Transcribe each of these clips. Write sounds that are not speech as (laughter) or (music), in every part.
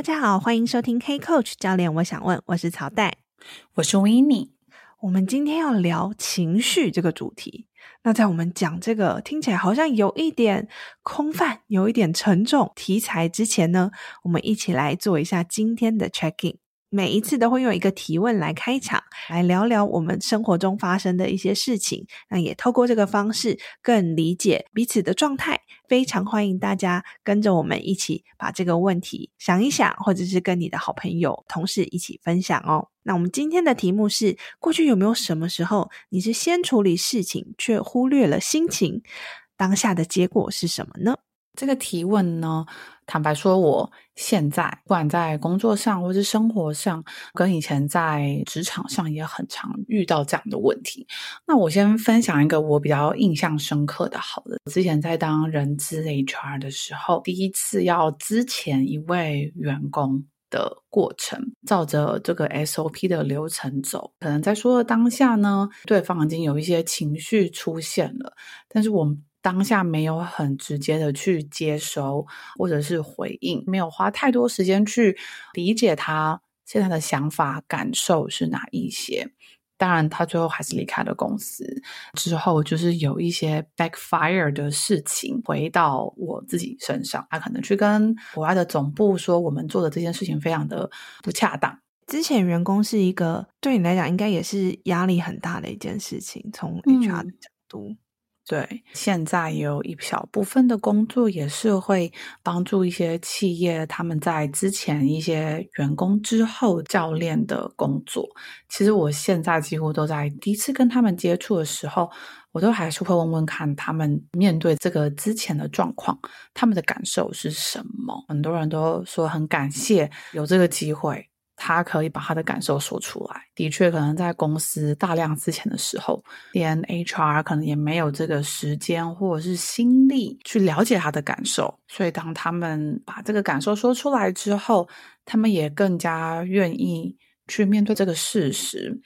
大家好，欢迎收听 Hey Coach 教练，我想问，我是曹代，我是 Winnie。我们今天要聊情绪这个主题。那在我们讲这个听起来好像有一点空泛、有一点沉重题材之前呢，我们一起来做一下今天的 check in。每一次都会用一个提问来开场，来聊聊我们生活中发生的一些事情。那也透过这个方式更理解彼此的状态。非常欢迎大家跟着我们一起把这个问题想一想，或者是跟你的好朋友、同事一起分享哦。那我们今天的题目是：过去有没有什么时候你是先处理事情，却忽略了心情？当下的结果是什么呢？这个提问呢，坦白说，我现在不管在工作上或是生活上，跟以前在职场上也很常遇到这样的问题。那我先分享一个我比较印象深刻的，好了，之前在当人资 HR 的时候，第一次要之前一位员工的过程，照着这个 SOP 的流程走，可能在说的当下呢，对方已经有一些情绪出现了，但是我们。当下没有很直接的去接收或者是回应，没有花太多时间去理解他现在的想法感受是哪一些。当然，他最后还是离开了公司。之后就是有一些 backfire 的事情回到我自己身上，他可能去跟国外的总部说，我们做的这件事情非常的不恰当。之前员工是一个对你来讲应该也是压力很大的一件事情，从 HR 的角度。嗯对，现在有一小部分的工作也是会帮助一些企业，他们在之前一些员工之后教练的工作。其实我现在几乎都在第一次跟他们接触的时候，我都还是会问问看他们面对这个之前的状况，他们的感受是什么。很多人都说很感谢有这个机会。他可以把他的感受说出来。的确，可能在公司大量资遣的时候，连 HR 可能也没有这个时间或者是心力去了解他的感受。所以，当他们把这个感受说出来之后，他们也更加愿意去面对这个事实，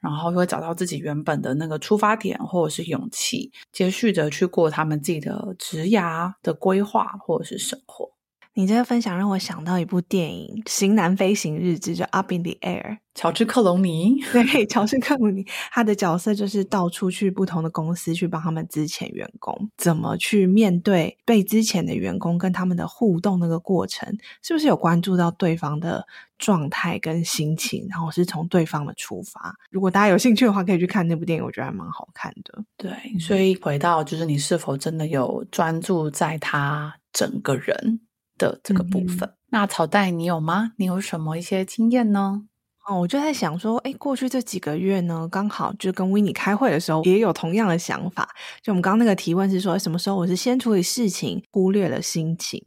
然后会找到自己原本的那个出发点或者是勇气，接续着去过他们自己的职涯的规划或者是生活。你这个分享让我想到一部电影《型男飞行日志》，就《Up in the Air》。乔治·克隆尼，对，乔治·克隆尼，他的角色就是到处去不同的公司去帮他们之前员工，怎么去面对被之前的员工跟他们的互动那个过程，是不是有关注到对方的状态跟心情，然后是从对方的出发？如果大家有兴趣的话，可以去看那部电影，我觉得还蛮好看的。对，所以回到就是你是否真的有专注在他整个人的这个部分，嗯、那草袋你有吗？你有什么一些经验呢？哦，我就在想说，哎，过去这几个月呢，刚好就跟 Winnie 开会的时候，也有同样的想法。就我们刚刚那个提问是说，什么时候我是先处理事情，忽略了心情？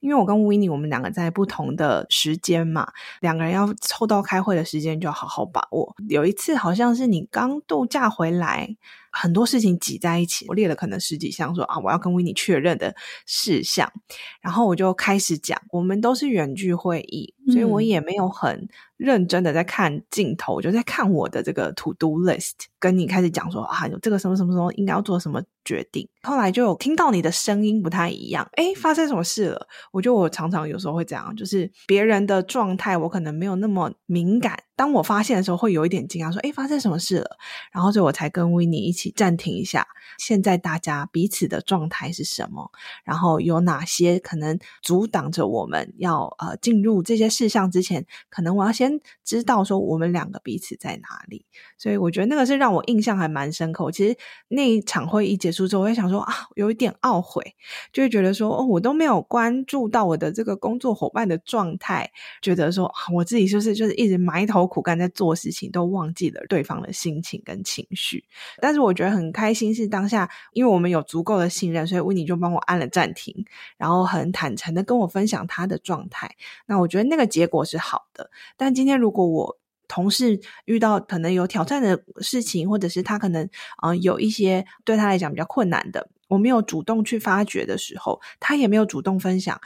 因为我跟 Winnie 我们两个在不同的时间嘛，两个人要凑到开会的时间，就要好好把握。有一次好像是你刚度假回来。很多事情挤在一起，我列了可能十几项，说啊，我要跟 Winnie 确认的事项，然后我就开始讲。我们都是远距会议，所以我也没有很认真的在看镜头，我就在看我的这个 To Do List，跟你开始讲说啊，这个什么什么什么应该要做什么决定。后来就有听到你的声音不太一样，诶，发生什么事了？我觉得我常常有时候会这样，就是别人的状态我可能没有那么敏感。当我发现的时候，会有一点惊讶，说：“诶，发生什么事了？”然后，所以我才跟 Winnie 一起暂停一下。现在大家彼此的状态是什么？然后有哪些可能阻挡着我们要呃进入这些事项之前，可能我要先知道说我们两个彼此在哪里。所以我觉得那个是让我印象还蛮深刻。其实那一场会议结束之后，我也想说啊，有一点懊悔，就会觉得说哦，我都没有关注到我的这个工作伙伴的状态，觉得说啊我自己是不是就是一直埋头。苦干在做事情，都忘记了对方的心情跟情绪。但是我觉得很开心，是当下，因为我们有足够的信任，所以 win 就帮我按了暂停，然后很坦诚的跟我分享他的状态。那我觉得那个结果是好的。但今天如果我同事遇到可能有挑战的事情，或者是他可能呃有一些对他来讲比较困难的，我没有主动去发掘的时候，他也没有主动分享，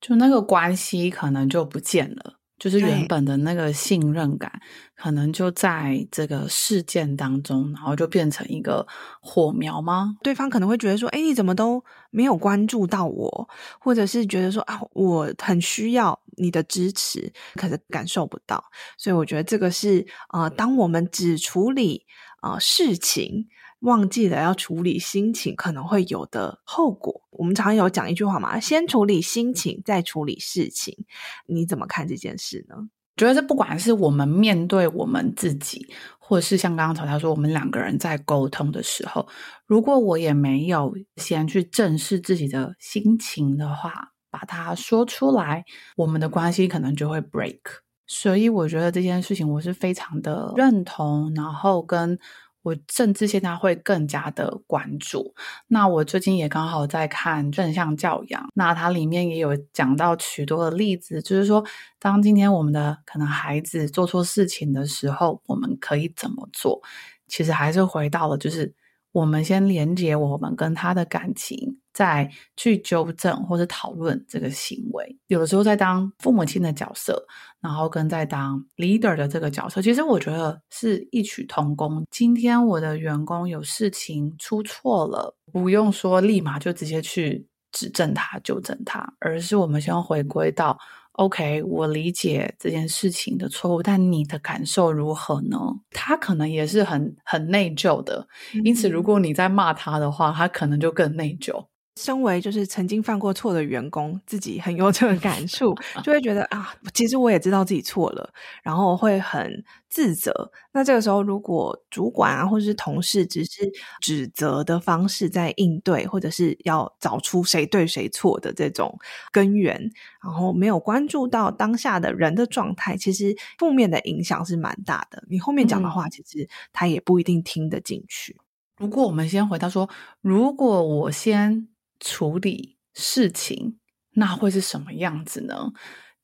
就那个关系可能就不见了。就是原本的那个信任感，可能就在这个事件当中，然后就变成一个火苗吗？对方可能会觉得说：“哎，你怎么都没有关注到我？”或者是觉得说：“啊，我很需要你的支持，可是感受不到。”所以我觉得这个是呃，当我们只处理呃事情。忘记了要处理心情可能会有的后果。我们常有讲一句话嘛，先处理心情，再处理事情。你怎么看这件事呢？觉得这不管是我们面对我们自己，或者是像刚刚曹曹说，我们两个人在沟通的时候，如果我也没有先去正视自己的心情的话，把它说出来，我们的关系可能就会 break。所以我觉得这件事情我是非常的认同，然后跟。我甚至现在会更加的关注。那我最近也刚好在看正向教养，那它里面也有讲到许多的例子，就是说，当今天我们的可能孩子做错事情的时候，我们可以怎么做？其实还是回到了就是。我们先连接我们跟他的感情，再去纠正或者讨论这个行为。有的时候在当父母亲的角色，然后跟在当 leader 的这个角色，其实我觉得是异曲同工。今天我的员工有事情出错了，不用说立马就直接去指正他、纠正他，而是我们先回归到。OK，我理解这件事情的错误，但你的感受如何呢？他可能也是很很内疚的，因此如果你在骂他的话，他可能就更内疚。身为就是曾经犯过错的员工，自己很有这个感 (laughs) 触，就会觉得啊，其实我也知道自己错了，然后会很自责。那这个时候，如果主管啊或者是同事只是指责的方式在应对，或者是要找出谁对谁错的这种根源，然后没有关注到当下的人的状态，其实负面的影响是蛮大的。你后面讲的话，其实他也不一定听得进去。如果我们先回到说，如果我先。处理事情，那会是什么样子呢？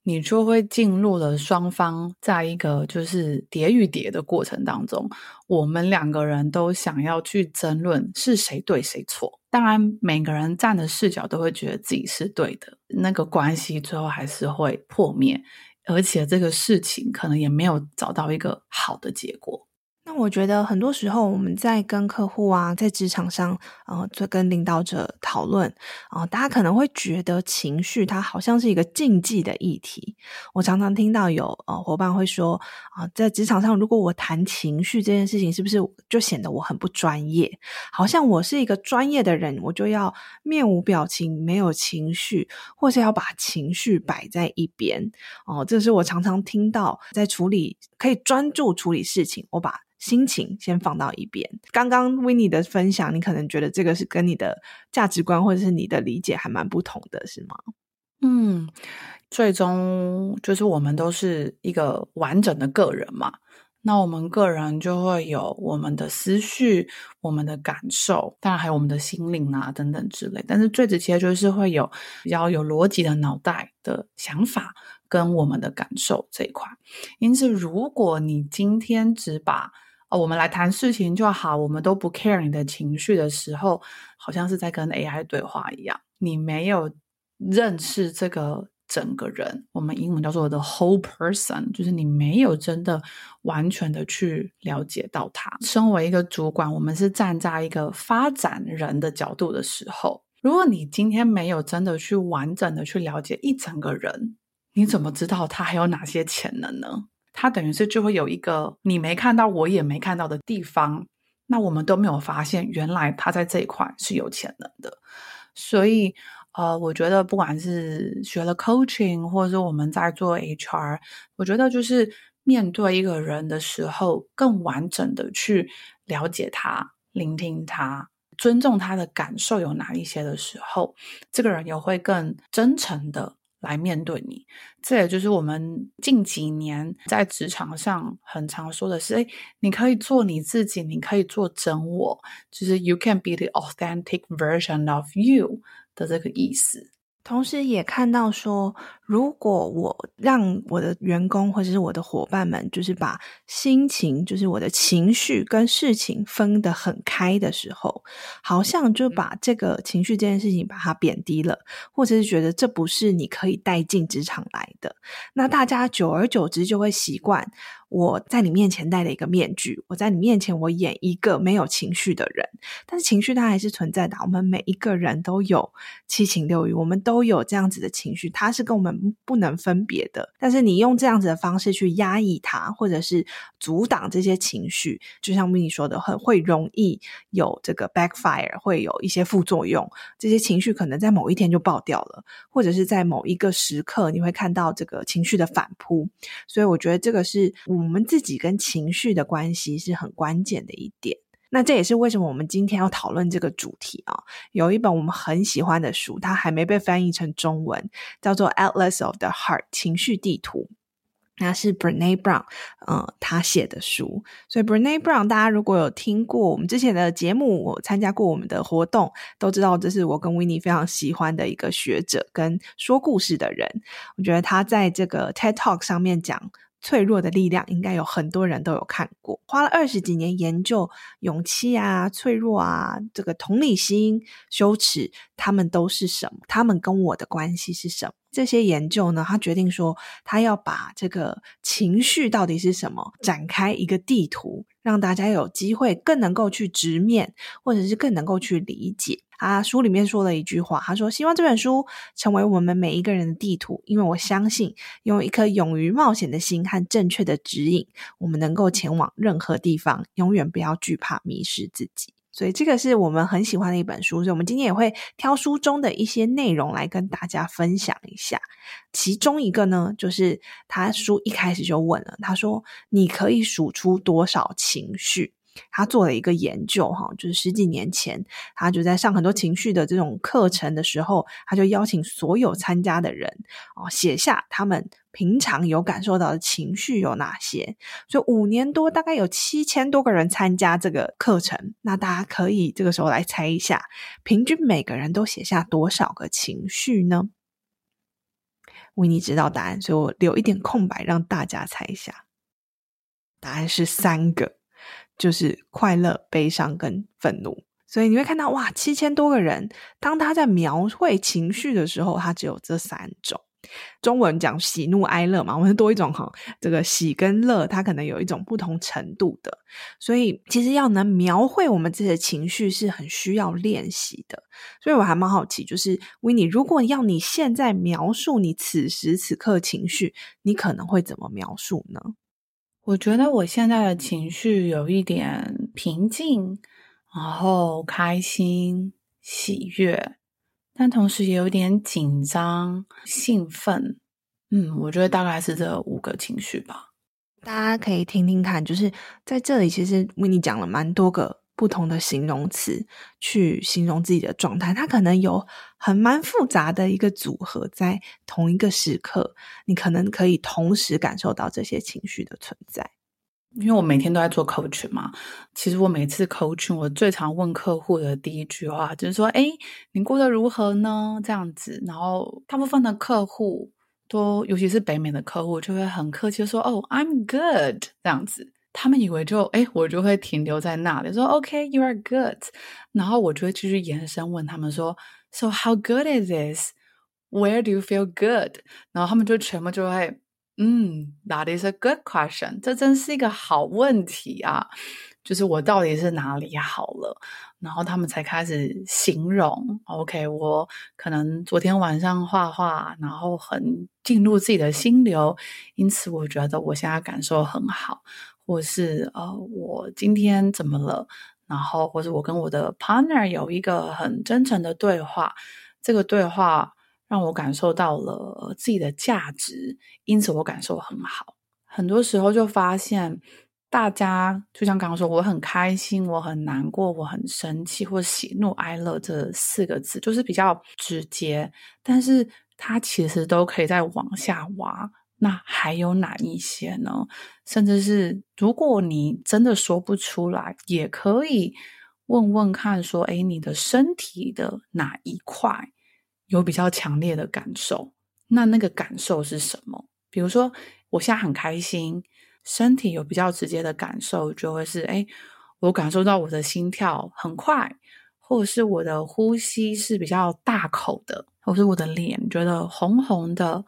你就会进入了双方在一个就是叠与叠的过程当中，我们两个人都想要去争论是谁对谁错。当然，每个人站的视角都会觉得自己是对的，那个关系最后还是会破灭，而且这个事情可能也没有找到一个好的结果。那我觉得很多时候我们在跟客户啊，在职场上，呃，在跟领导者讨论，啊、大家可能会觉得情绪它好像是一个禁忌的议题。我常常听到有呃伙伴会说，啊、在职场上如果我谈情绪这件事情，是不是就显得我很不专业？好像我是一个专业的人，我就要面无表情，没有情绪，或是要把情绪摆在一边。哦、这是我常常听到在处理，可以专注处理事情，我把。心情先放到一边。刚刚 Winnie 的分享，你可能觉得这个是跟你的价值观或者是你的理解还蛮不同的，是吗？嗯，最终就是我们都是一个完整的个人嘛。那我们个人就会有我们的思绪、我们的感受，当然还有我们的心灵啊等等之类。但是最直接就是会有比较有逻辑的脑袋的想法跟我们的感受这一块。因此，如果你今天只把我们来谈事情就好，我们都不 care 你的情绪的时候，好像是在跟 AI 对话一样。你没有认识这个整个人，我们英文叫做 the whole person，就是你没有真的完全的去了解到他。身为一个主管，我们是站在一个发展人的角度的时候，如果你今天没有真的去完整的去了解一整个人，你怎么知道他还有哪些潜能呢？它等于是就会有一个你没看到，我也没看到的地方，那我们都没有发现，原来他在这一块是有潜能的。所以，呃，我觉得不管是学了 coaching，或者是我们在做 HR，我觉得就是面对一个人的时候，更完整的去了解他、聆听他、尊重他的感受有哪一些的时候，这个人也会更真诚的。来面对你，这也就是我们近几年在职场上很常说的是：诶，你可以做你自己，你可以做真我，就是 you can be the authentic version of you 的这个意思。同时，也看到说，如果我让我的员工或者是我的伙伴们，就是把心情，就是我的情绪跟事情分得很开的时候，好像就把这个情绪这件事情把它贬低了，或者是觉得这不是你可以带进职场来的，那大家久而久之就会习惯。我在你面前戴了一个面具，我在你面前我演一个没有情绪的人，但是情绪它还是存在的。我们每一个人都有七情六欲，我们都有这样子的情绪，它是跟我们不能分别的。但是你用这样子的方式去压抑它，或者是阻挡这些情绪，就像 Winnie 说的，很会容易有这个 backfire，会有一些副作用。这些情绪可能在某一天就爆掉了，或者是在某一个时刻你会看到这个情绪的反扑。所以我觉得这个是我们自己跟情绪的关系是很关键的一点。那这也是为什么我们今天要讨论这个主题啊。有一本我们很喜欢的书，它还没被翻译成中文，叫做《Atlas of the Heart》情绪地图。那是 Brené Brown，嗯，他写的书。所以 Brené Brown，大家如果有听过我们之前的节目，我参加过我们的活动，都知道这是我跟 Winnie 非常喜欢的一个学者跟说故事的人。我觉得他在这个 TED Talk 上面讲。脆弱的力量，应该有很多人都有看过。花了二十几年研究勇气啊、脆弱啊、这个同理心、羞耻，他们都是什么？他们跟我的关系是什么？这些研究呢，他决定说，他要把这个情绪到底是什么，展开一个地图，让大家有机会更能够去直面，或者是更能够去理解。啊书里面说了一句话，他说：“希望这本书成为我们每一个人的地图，因为我相信，用一颗勇于冒险的心和正确的指引，我们能够前往任何地方，永远不要惧怕迷失自己。”所以，这个是我们很喜欢的一本书，所以我们今天也会挑书中的一些内容来跟大家分享一下。其中一个呢，就是他书一开始就问了，他说：“你可以数出多少情绪？”他做了一个研究，哈，就是十几年前，他就在上很多情绪的这种课程的时候，他就邀请所有参加的人哦，写下他们平常有感受到的情绪有哪些。所以五年多，大概有七千多个人参加这个课程。那大家可以这个时候来猜一下，平均每个人都写下多少个情绪呢？Winnie 知道答案，所以我留一点空白让大家猜一下。答案是三个。就是快乐、悲伤跟愤怒，所以你会看到哇，七千多个人，当他在描绘情绪的时候，他只有这三种。中文讲喜怒哀乐嘛，我们多一种哈，这个喜跟乐，它可能有一种不同程度的。所以其实要能描绘我们这些情绪是很需要练习的。所以我还蛮好奇，就是 Winnie，如果要你现在描述你此时此刻情绪，你可能会怎么描述呢？我觉得我现在的情绪有一点平静，然后开心、喜悦，但同时也有点紧张、兴奋。嗯，我觉得大概是这五个情绪吧。大家可以听听看，就是在这里，其实为你讲了蛮多个。不同的形容词去形容自己的状态，它可能有很蛮复杂的一个组合，在同一个时刻，你可能可以同时感受到这些情绪的存在。因为我每天都在做 coaching 嘛，其实我每次 coaching，我最常问客户的第一句话就是说：“诶，你过得如何呢？”这样子，然后大部分的客户都，尤其是北美的客户，就会很客气说：“哦，I'm good。”这样子。他们以为就诶，我就会停留在那里，说 OK，you are good，然后我就会继续延伸问他们说，So how good is this？Where do you feel good？然后他们就全部就会，嗯，That is a good question，这真是一个好问题啊，就是我到底是哪里好了？然后他们才开始形容，OK，我可能昨天晚上画画，然后很进入自己的心流，因此我觉得我现在感受很好。或是呃，我今天怎么了？然后或者我跟我的 partner 有一个很真诚的对话，这个对话让我感受到了自己的价值，因此我感受很好。很多时候就发现，大家就像刚刚说，我很开心，我很难过，我很生气，或喜怒哀乐这四个字，就是比较直接，但是它其实都可以再往下挖。那还有哪一些呢？甚至是如果你真的说不出来，也可以问问看，说：“诶，你的身体的哪一块有比较强烈的感受？那那个感受是什么？比如说，我现在很开心，身体有比较直接的感受，就会是，哎，我感受到我的心跳很快，或者是我的呼吸是比较大口的，或是我的脸觉得红红的，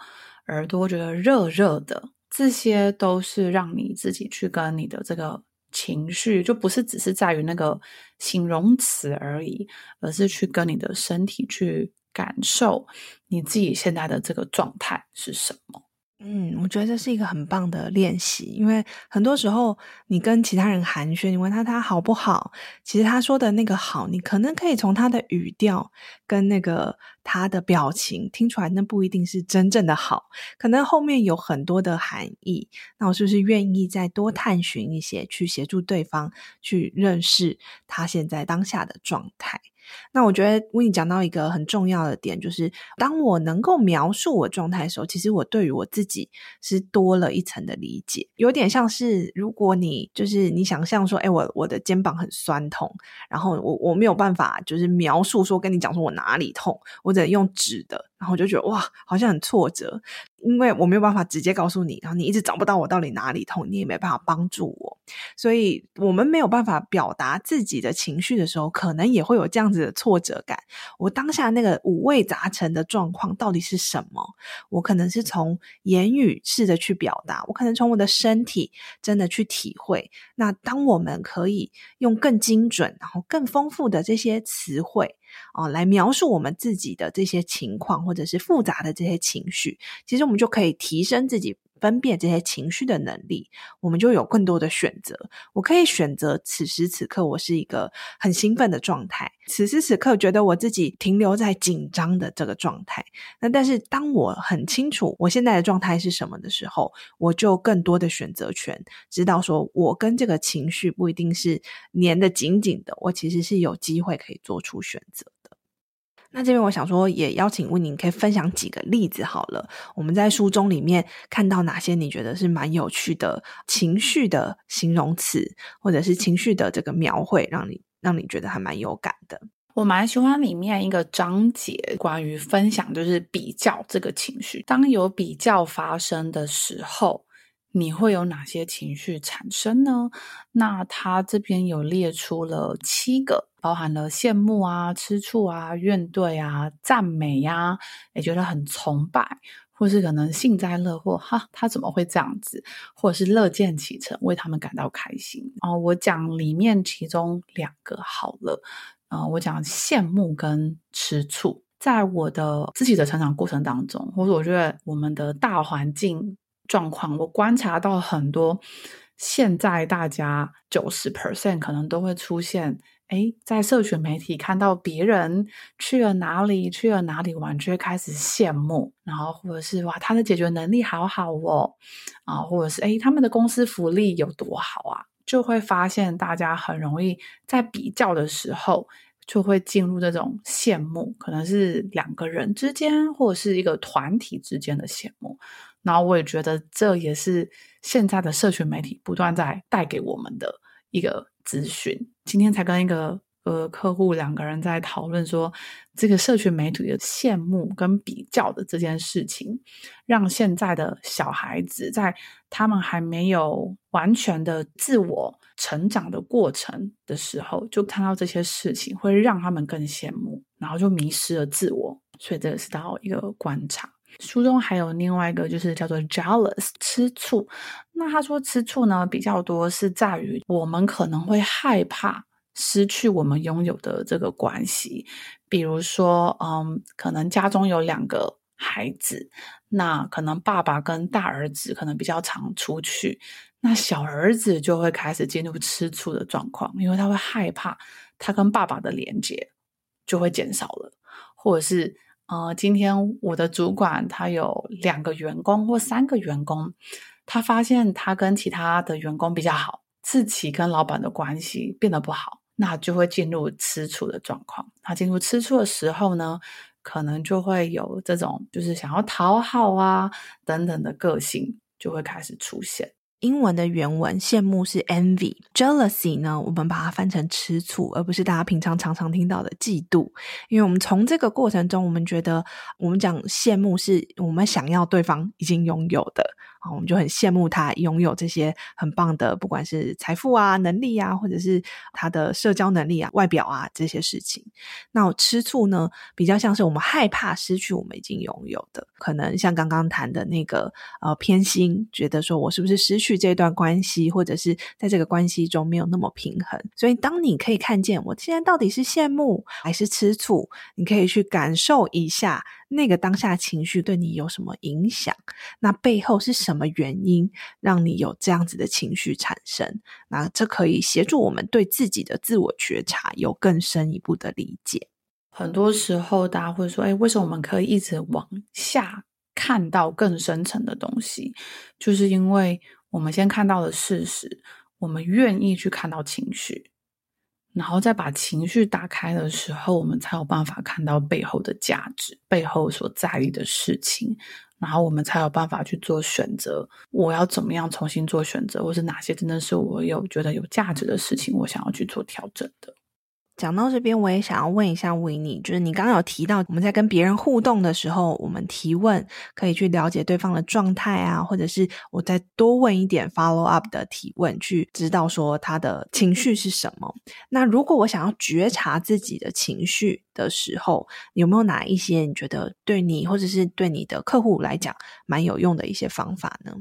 耳朵觉得热热的，这些都是让你自己去跟你的这个情绪，就不是只是在于那个形容词而已，而是去跟你的身体去。感受你自己现在的这个状态是什么？嗯，我觉得这是一个很棒的练习，因为很多时候你跟其他人寒暄，你问他他好不好，其实他说的那个好，你可能可以从他的语调跟那个他的表情听出来，那不一定是真正的好，可能后面有很多的含义。那我是不是愿意再多探寻一些，去协助对方去认识他现在当下的状态？那我觉得 w i n 讲到一个很重要的点，就是当我能够描述我状态的时候，其实我对于我自己是多了一层的理解，有点像是如果你就是你想象说，哎，我我的肩膀很酸痛，然后我我没有办法就是描述说跟你讲说我哪里痛，我只能用指的。然后我就觉得哇，好像很挫折，因为我没有办法直接告诉你，然后你一直找不到我到底哪里痛，你也没办法帮助我，所以我们没有办法表达自己的情绪的时候，可能也会有这样子的挫折感。我当下那个五味杂陈的状况到底是什么？我可能是从言语试着去表达，我可能从我的身体真的去体会。那当我们可以用更精准，然后更丰富的这些词汇。哦，来描述我们自己的这些情况，或者是复杂的这些情绪，其实我们就可以提升自己分辨这些情绪的能力，我们就有更多的选择。我可以选择此时此刻我是一个很兴奋的状态，此时此刻觉得我自己停留在紧张的这个状态。那但是当我很清楚我现在的状态是什么的时候，我就更多的选择权，知道说我跟这个情绪不一定是粘得紧紧的，我其实是有机会可以做出选择。那这边我想说，也邀请问您可以分享几个例子好了。我们在书中里面看到哪些你觉得是蛮有趣的情绪的形容词，或者是情绪的这个描绘，让你让你觉得还蛮有感的。我蛮喜欢里面一个章节，关于分享，就是比较这个情绪。当有比较发生的时候，你会有哪些情绪产生呢？那他这边有列出了七个。包含了羡慕啊、吃醋啊、怨怼啊、赞美呀、啊，也觉得很崇拜，或是可能幸灾乐祸，哈，他怎么会这样子？或者是乐见其成，为他们感到开心。哦，我讲里面其中两个好了，呃，我讲羡慕跟吃醋，在我的自己的成长过程当中，或者我觉得我们的大环境状况，我观察到很多，现在大家九十 percent 可能都会出现。诶，在社群媒体看到别人去了哪里，去了哪里玩，就会开始羡慕，然后或者是哇，他的解决能力好好哦，啊，或者是诶，他们的公司福利有多好啊，就会发现大家很容易在比较的时候，就会进入这种羡慕，可能是两个人之间，或者是一个团体之间的羡慕。然后我也觉得这也是现在的社群媒体不断在带给我们的一个资讯。今天才跟一个呃客户两个人在讨论说，这个社群媒体的羡慕跟比较的这件事情，让现在的小孩子在他们还没有完全的自我成长的过程的时候，就看到这些事情，会让他们更羡慕，然后就迷失了自我。所以这个是到一个观察。书中还有另外一个，就是叫做 jealous 吃醋。那他说吃醋呢，比较多是在于我们可能会害怕失去我们拥有的这个关系。比如说，嗯，可能家中有两个孩子，那可能爸爸跟大儿子可能比较常出去，那小儿子就会开始进入吃醋的状况，因为他会害怕他跟爸爸的连接就会减少了，或者是。呃，今天我的主管他有两个员工或三个员工，他发现他跟其他的员工比较好，自己跟老板的关系变得不好，那就会进入吃醋的状况。他进入吃醋的时候呢，可能就会有这种就是想要讨好啊等等的个性就会开始出现。英文的原文羡慕是 envy，jealousy 呢，我们把它翻成吃醋，而不是大家平常常常听到的嫉妒。因为我们从这个过程中，我们觉得我们讲羡慕是我们想要对方已经拥有的。我们就很羡慕他拥有这些很棒的，不管是财富啊、能力啊，或者是他的社交能力啊、外表啊这些事情。那吃醋呢，比较像是我们害怕失去我们已经拥有的，可能像刚刚谈的那个呃偏心，觉得说我是不是失去这段关系，或者是在这个关系中没有那么平衡。所以，当你可以看见我现在到底是羡慕还是吃醋，你可以去感受一下。那个当下情绪对你有什么影响？那背后是什么原因让你有这样子的情绪产生？那这可以协助我们对自己的自我觉察有更深一步的理解。很多时候，大家会说：“哎，为什么我们可以一直往下看到更深层的东西？”就是因为我们先看到了事实，我们愿意去看到情绪。然后再把情绪打开的时候，我们才有办法看到背后的价值，背后所在意的事情，然后我们才有办法去做选择。我要怎么样重新做选择，或是哪些真的是我有觉得有价值的事情，我想要去做调整的。讲到这边，我也想要问一下维尼，就是你刚刚有提到，我们在跟别人互动的时候，我们提问可以去了解对方的状态啊，或者是我再多问一点 follow up 的提问，去知道说他的情绪是什么。那如果我想要觉察自己的情绪的时候，有没有哪一些你觉得对你或者是对你的客户来讲蛮有用的一些方法呢？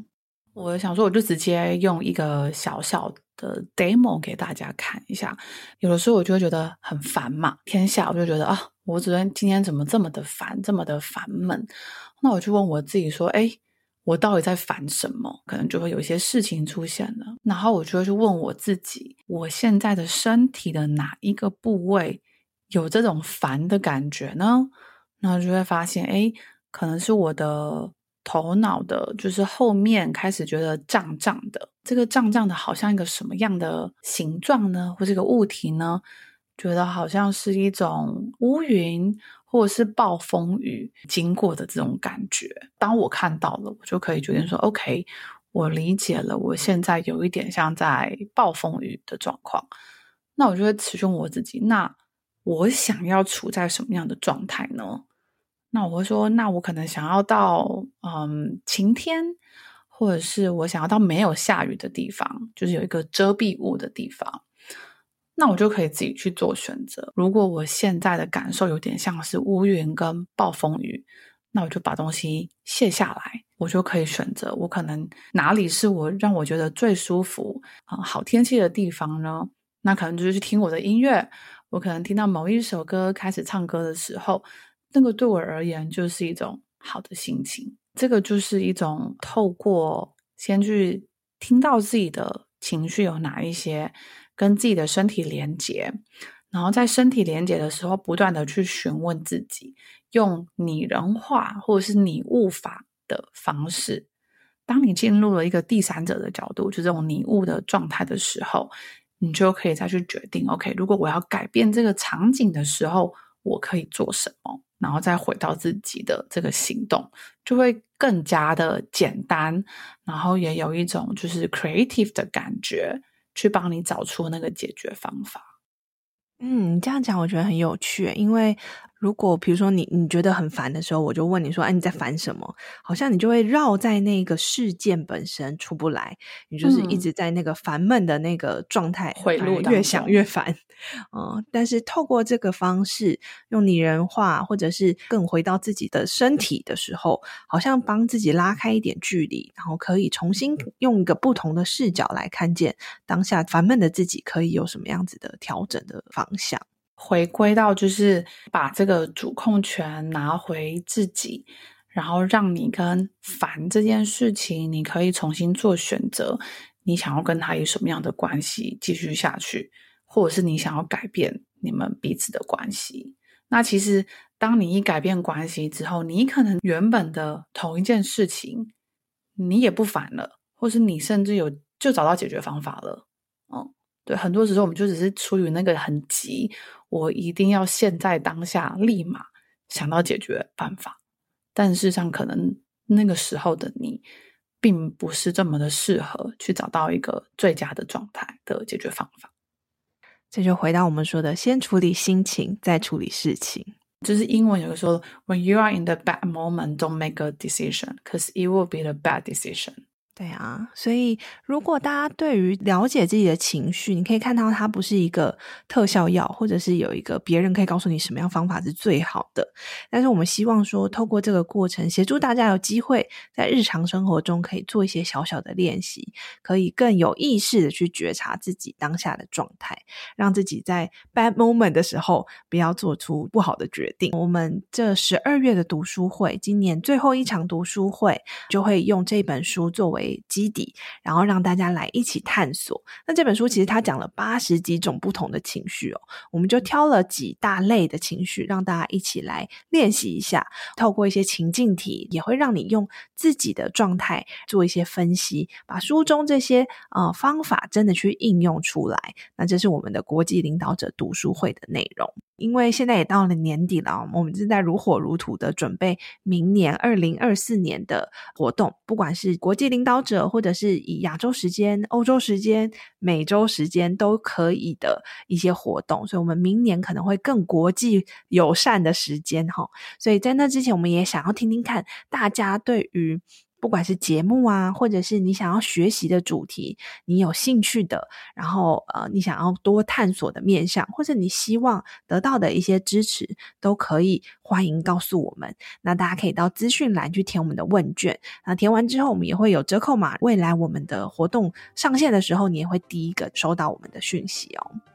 我想说，我就直接用一个小小的 demo 给大家看一下。有的时候我就会觉得很烦嘛，天下我就觉得啊，我昨天今天怎么这么的烦，这么的烦闷？那我就问我自己说，哎，我到底在烦什么？可能就会有一些事情出现了。然后我就会去问我自己，我现在的身体的哪一个部位有这种烦的感觉呢？然后就会发现，哎，可能是我的。头脑的，就是后面开始觉得胀胀的，这个胀胀的，好像一个什么样的形状呢？或这个物体呢？觉得好像是一种乌云，或者是暴风雨经过的这种感觉。当我看到了，我就可以决定说：“OK，我理解了，我现在有一点像在暴风雨的状况。”那我就会持续我自己，那我想要处在什么样的状态呢？那我会说，那我可能想要到嗯晴天，或者是我想要到没有下雨的地方，就是有一个遮蔽物的地方。那我就可以自己去做选择。如果我现在的感受有点像是乌云跟暴风雨，那我就把东西卸下来，我就可以选择。我可能哪里是我让我觉得最舒服啊、好天气的地方呢？那可能就是去听我的音乐。我可能听到某一首歌开始唱歌的时候。那个对我而言就是一种好的心情，这个就是一种透过先去听到自己的情绪有哪一些，跟自己的身体连接，然后在身体连接的时候，不断的去询问自己，用拟人化或者是拟物法的方式。当你进入了一个第三者的角度，就这种拟物的状态的时候，你就可以再去决定，OK，如果我要改变这个场景的时候，我可以做什么？然后再回到自己的这个行动，就会更加的简单，然后也有一种就是 creative 的感觉，去帮你找出那个解决方法。嗯，你这样讲我觉得很有趣，因为。如果比如说你你觉得很烦的时候，我就问你说：“哎，你在烦什么？”好像你就会绕在那个事件本身出不来，你就是一直在那个烦闷的那个状态，回路越想越烦。嗯，但是透过这个方式用拟人化，或者是更回到自己的身体的时候，好像帮自己拉开一点距离，然后可以重新用一个不同的视角来看见当下烦闷的自己，可以有什么样子的调整的方向。回归到就是把这个主控权拿回自己，然后让你跟烦这件事情，你可以重新做选择。你想要跟他有什么样的关系继续下去，或者是你想要改变你们彼此的关系？那其实当你一改变关系之后，你可能原本的同一件事情，你也不烦了，或是你甚至有就找到解决方法了。嗯，对，很多时候我们就只是出于那个很急。我一定要现在当下立马想到解决办法，但事实上可能那个时候的你并不是这么的适合去找到一个最佳的状态的解决方法。这就回到我们说的，先处理心情，再处理事情。就是英文有个说，When you are in the bad moment, don't make a decision, because it will be the bad decision. 对啊，所以如果大家对于了解自己的情绪，你可以看到它不是一个特效药，或者是有一个别人可以告诉你什么样方法是最好的。但是我们希望说，透过这个过程，协助大家有机会在日常生活中可以做一些小小的练习，可以更有意识的去觉察自己当下的状态，让自己在 bad moment 的时候不要做出不好的决定。我们这十二月的读书会，今年最后一场读书会，就会用这本书作为基底，然后让大家来一起探索。那这本书其实它讲了八十几种不同的情绪哦，我们就挑了几大类的情绪，让大家一起来练习一下。透过一些情境题，也会让你用自己的状态做一些分析，把书中这些呃方法真的去应用出来。那这是我们的国际领导者读书会的内容。因为现在也到了年底了，我们正在如火如荼的准备明年二零二四年的活动，不管是国际领导者，或者是以亚洲时间、欧洲时间、美洲时间都可以的一些活动，所以我们明年可能会更国际友善的时间哈。所以在那之前，我们也想要听听看大家对于。不管是节目啊，或者是你想要学习的主题，你有兴趣的，然后呃，你想要多探索的面向，或者你希望得到的一些支持，都可以欢迎告诉我们。那大家可以到资讯栏去填我们的问卷，那填完之后，我们也会有折扣码。未来我们的活动上线的时候，你也会第一个收到我们的讯息哦。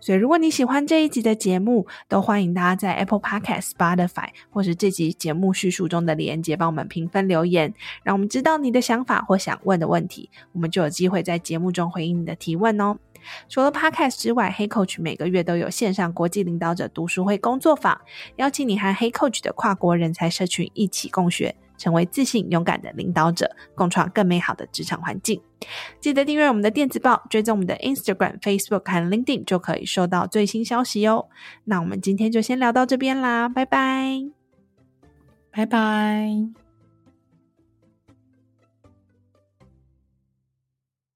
所以，如果你喜欢这一集的节目，都欢迎大家在 Apple Podcast、Spotify 或是这集节目叙述中的连接帮我们评分留言，让我们知道你的想法或想问的问题，我们就有机会在节目中回应你的提问哦。除了 Podcast 之外，Hey Coach 每个月都有线上国际领导者读书会工作坊，邀请你和 Hey Coach 的跨国人才社群一起共学。成为自信勇敢的领导者，共创更美好的职场环境。记得订阅我们的电子报，追踪我们的 Instagram、Facebook 和 LinkedIn，就可以收到最新消息哦。那我们今天就先聊到这边啦，拜拜，拜拜。